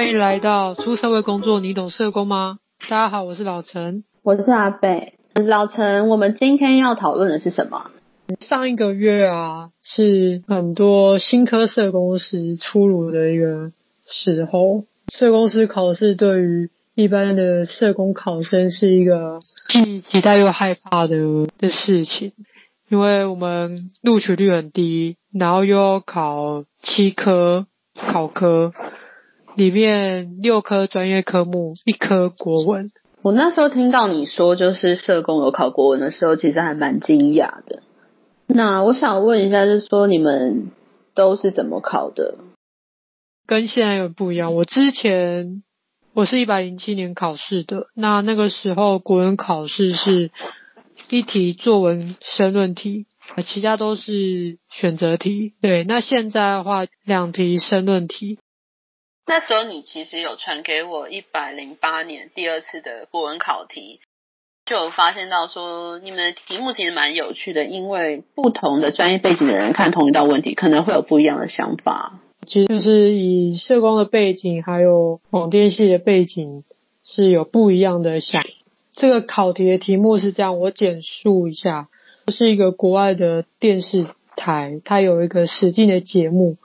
欢迎来到出社会工作，你懂社工吗？大家好，我是老陈，我是阿贝。老陈，我们今天要讨论的是什么？上一个月啊，是很多新科社工师出炉的一个时候。社工师考试对于一般的社工考生是一个既期待又害怕的的事情，因为我们录取率很低，然后又要考七科考科。里面六科专业科目，一科国文。我那时候听到你说就是社工有考国文的时候，其实还蛮惊讶的。那我想问一下，就是说你们都是怎么考的？跟现在有不一样。我之前我是一百零七年考试的，那那个时候国文考试是一题作文申论题，其他都是选择题。对，那现在的话，两题申论题。那时候你其实有传给我一百零八年第二次的国文考题，就有发现到说你们的题目其实蛮有趣的，因为不同的专业背景的人看同一道问题，可能会有不一样的想法。其实就是以社工的背景还有广电系的背景是有不一样的想。这个考题的题目是这样，我简述一下，是一个国外的电视台，它有一个实境的节目。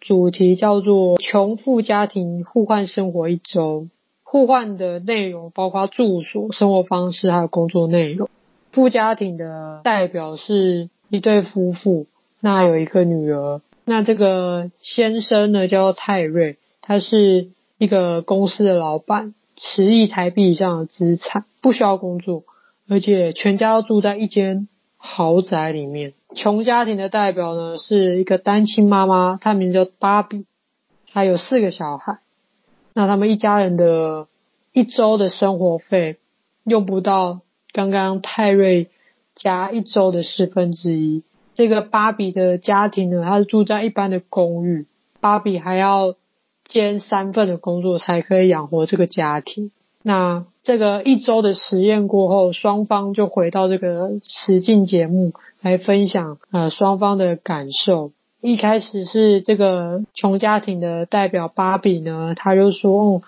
主题叫做“穷富家庭互换生活一周”，互换的内容包括住所、生活方式还有工作内容。富家庭的代表是一对夫妇，那有一个女儿。那这个先生呢叫泰瑞，他是一个公司的老板，十亿台币以上的资产，不需要工作，而且全家都住在一间豪宅里面。穷家庭的代表呢，是一个单亲妈妈，她名叫芭比，她有四个小孩。那他们一家人的一周的生活费用不到刚刚泰瑞家一周的四分之一。这个芭比的家庭呢，她是住在一般的公寓，芭比还要兼三份的工作才可以养活这个家庭。那这个一周的实验过后，双方就回到这个实境节目。来分享呃双方的感受。一开始是这个穷家庭的代表芭比呢，他就说，哦，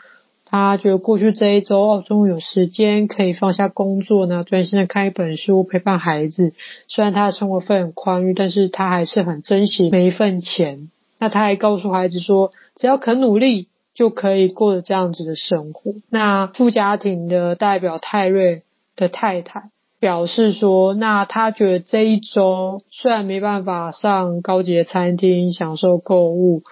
他觉得过去这一周哦，终于有时间可以放下工作呢，专心的看一本书，陪伴孩子。虽然他的生活费很宽裕，但是他还是很珍惜每一份钱。那他还告诉孩子说，只要肯努力，就可以过着这样子的生活。那富家庭的代表泰瑞的太太。表示说，那他觉得这一周虽然没办法上高级的餐厅享受购物，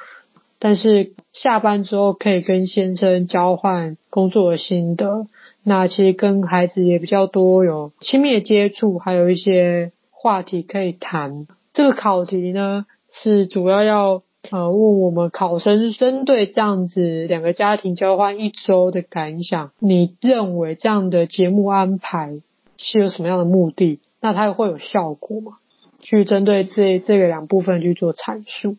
但是下班之后可以跟先生交换工作的心得。那其实跟孩子也比较多有亲密的接触，还有一些话题可以谈。这个考题呢，是主要要呃问我们考生针对这样子两个家庭交换一周的感想，你认为这样的节目安排是有什么样的目的？那它会有效果吗？去针对这这个两部分去做阐述。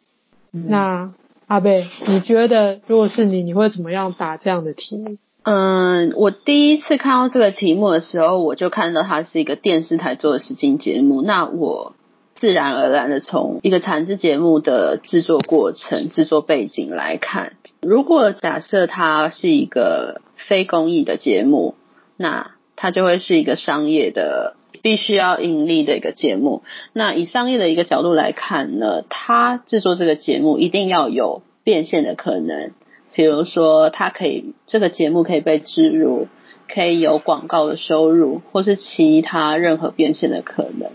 嗯、那阿贝，你觉得如果是你，你会怎么样答这样的题目？嗯，我第一次看到这个题目的时候，我就看到它是一个电视台做的实境节目。那我自然而然的从一个产制节目的制作过程、制作背景来看，如果假设它是一个非公益的节目，那它就会是一个商业的，必须要盈利的一个节目。那以商业的一个角度来看呢，它制作这个节目一定要有变现的可能。比如说，它可以这个节目可以被置入，可以有广告的收入，或是其他任何变现的可能。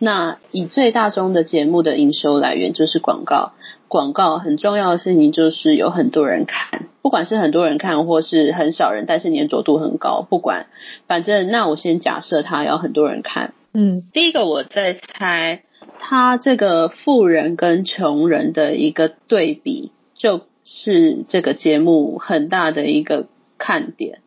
那以最大宗的节目的营收来源就是广告。广告很重要的事情就是有很多人看，不管是很多人看或是很少人，但是粘着度很高。不管，反正那我先假设他要很多人看。嗯，第一个我在猜，他这个富人跟穷人的一个对比，就是这个节目很大的一个看点。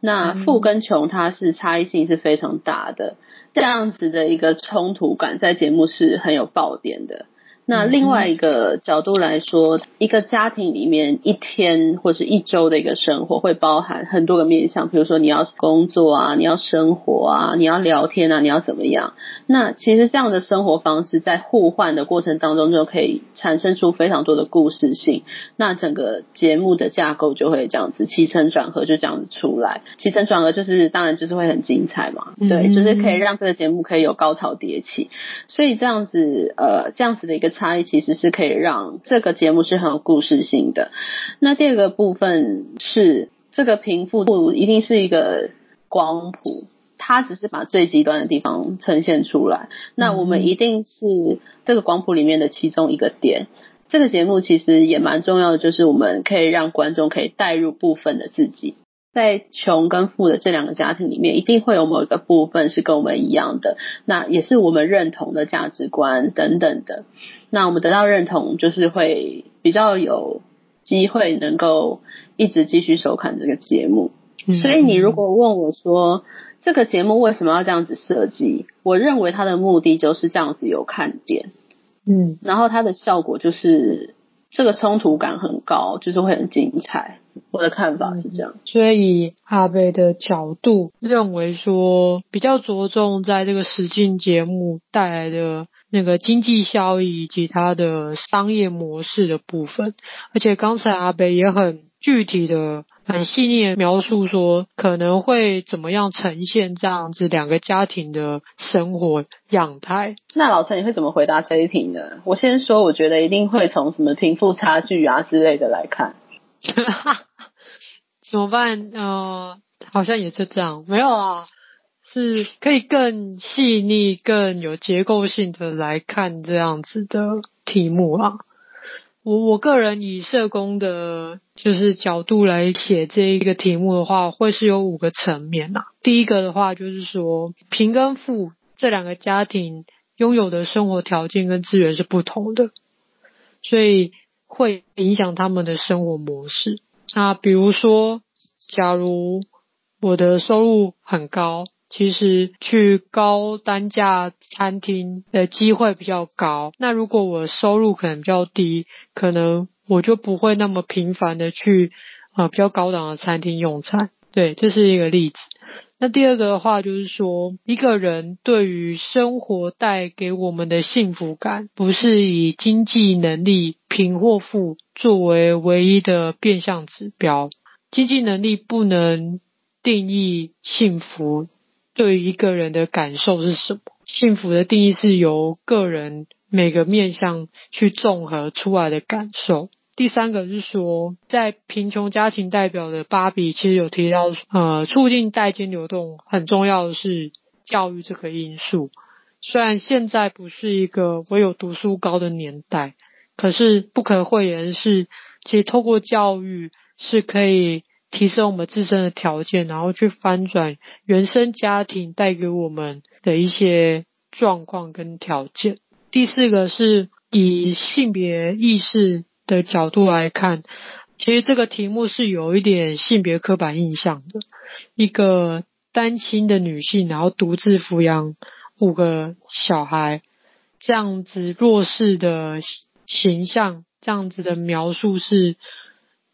那富跟穷，它是差异性是非常大的，这样子的一个冲突感在节目是很有爆点的。那另外一个角度来说，一个家庭里面一天或是一周的一个生活，会包含很多个面向，比如说你要工作啊，你要生活啊，你要聊天啊，你要怎么样？那其实这样的生活方式在互换的过程当中，就可以产生出非常多的故事性。那整个节目的架构就会这样子起承转合，就这样子出来。起承转合就是当然就是会很精彩嘛，对，就是可以让这个节目可以有高潮迭起。所以这样子呃，这样子的一个。差异其实是可以让这个节目是很有故事性的。那第二个部分是这个贫富不一定是一个光谱，它只是把最极端的地方呈现出来。那我们一定是这个光谱里面的其中一个点。这个节目其实也蛮重要的，就是我们可以让观众可以带入部分的自己。在穷跟富的这两个家庭里面，一定会有某一个部分是跟我们一样的，那也是我们认同的价值观等等的。那我们得到认同，就是会比较有机会能够一直继续收看这个节目。所以你如果问我说，这个节目为什么要这样子设计？我认为它的目的就是这样子有看点，嗯，然后它的效果就是。这个冲突感很高，就是会很精彩。我的看法是这样。所以以阿贝的角度认为说，比较着重在这个实境节目带来的那个经济效益以及它的商业模式的部分。而且刚才阿北也很具体的。很细腻的描述说可能会怎么样呈现这样子两个家庭的生活样态。那老陈你会怎么回答这一题呢？我先说，我觉得一定会从什么贫富差距啊之类的来看。怎么办？呃，好像也是这样，没有啊，是可以更细腻、更有结构性的来看这样子的题目啊。我我个人以社工的，就是角度来写这一个题目的话，会是有五个层面呐。第一个的话，就是说贫跟富这两个家庭拥有的生活条件跟资源是不同的，所以会影响他们的生活模式。那比如说，假如我的收入很高。其实去高单价餐厅的机会比较高。那如果我收入可能比较低，可能我就不会那么频繁的去啊、比较高档的餐厅用餐。对，这是一个例子。那第二个的话就是说，一个人对于生活带给我们的幸福感，不是以经济能力贫或富作为唯一的变相指标。经济能力不能定义幸福。对于一个人的感受是什么？幸福的定义是由个人每个面向去综合出来的感受。第三个是说，在贫穷家庭代表的芭比其实有提到，呃，促进代间流动很重要的是教育这个因素。虽然现在不是一个唯有读书高的年代，可是不可讳言是，其实透过教育是可以。提升我们自身的条件，然后去翻转原生家庭带给我们的一些状况跟条件。第四个是以性别意识的角度来看，其实这个题目是有一点性别刻板印象的。一个单亲的女性，然后独自抚养五个小孩，这样子弱势的形象，这样子的描述是。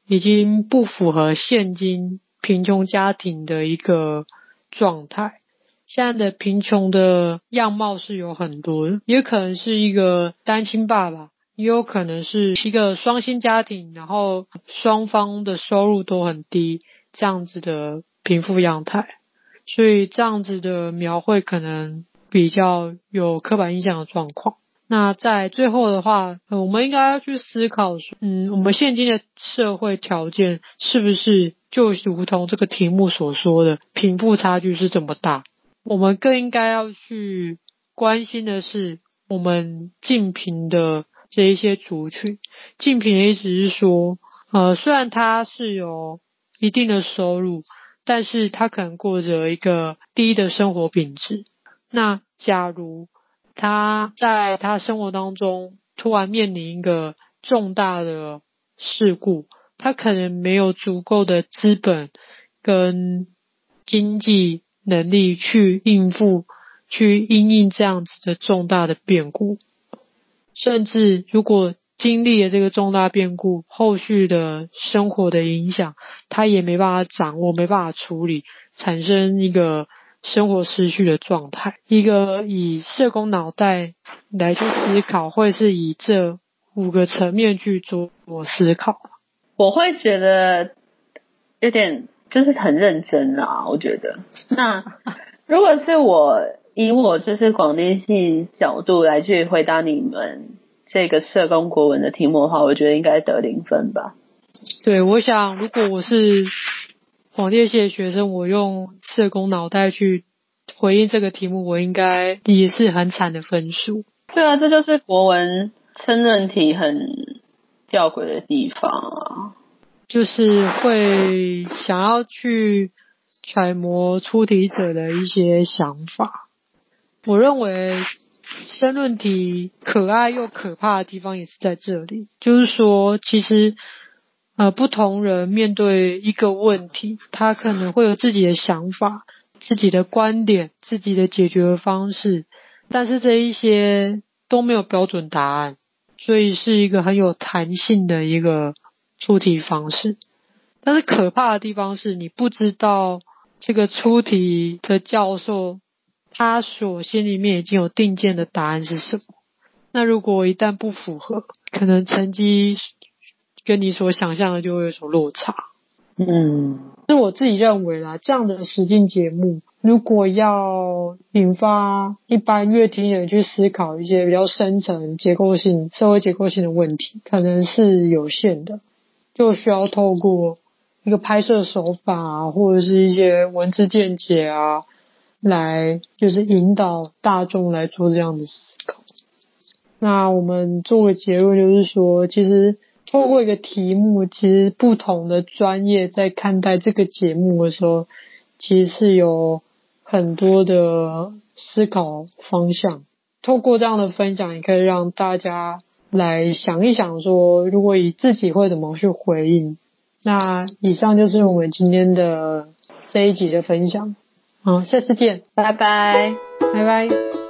已经不符合现今贫穷家庭的一个状态。现在的贫穷的样貌是有很多的，也可能是一个单亲爸爸，也有可能是一个双薪家庭，然后双方的收入都很低，这样子的贫富样态。所以这样子的描绘可能比较有刻板印象的状况。那在最后的话，我们应该要去思考说，嗯，我们现今的社会条件是不是就如同这个题目所说的，贫富差距是这么大？我们更应该要去关心的是，我们近贫的这一些族群。近贫的意思是说，呃，虽然他是有一定的收入，但是他可能过着一个低的生活品质。那假如他在他生活当中突然面临一个重大的事故，他可能没有足够的资本跟经济能力去应付、去因应这样子的重大的变故，甚至如果经历了这个重大变故，后续的生活的影响，他也没办法掌握，没办法处理，产生一个生活失序的状态。一个以社工脑袋来去思考，会是以这五个层面去做我思考。我会觉得有点就是很认真啊，我觉得。那 如果是我以我就是广电系角度来去回答你们。这个社工国文的题目的话，我觉得应该得零分吧。对，我想如果我是广电系的学生，我用社工脑袋去回应这个题目，我应该也是很惨的分数。对啊，这就是国文申论题很吊诡的地方啊，就是会想要去揣摩出题者的一些想法。我认为。申论题可爱又可怕的地方也是在这里，就是说，其实呃，不同人面对一个问题，他可能会有自己的想法、自己的观点、自己的解决方式，但是这一些都没有标准答案，所以是一个很有弹性的一个出题方式。但是可怕的地方是你不知道这个出题的教授。他所心里面已经有定见的答案是什么？那如果一旦不符合，可能成绩跟你所想象的就会有所落差。嗯，是我自己认为啦，这样的实境节目，如果要引发一般乐听人去思考一些比较深层结构性、社会结构性的问题，可能是有限的，就需要透过一个拍摄手法，或者是一些文字见解啊。来就是引导大众来做这样的思考。那我们做个结论，就是说，其实透过一个题目，其实不同的专业在看待这个节目的时候，其实是有很多的思考方向。透过这样的分享，也可以让大家来想一想，说如果以自己会怎么去回应。那以上就是我们今天的这一集的分享。好，下次见，拜拜，拜拜。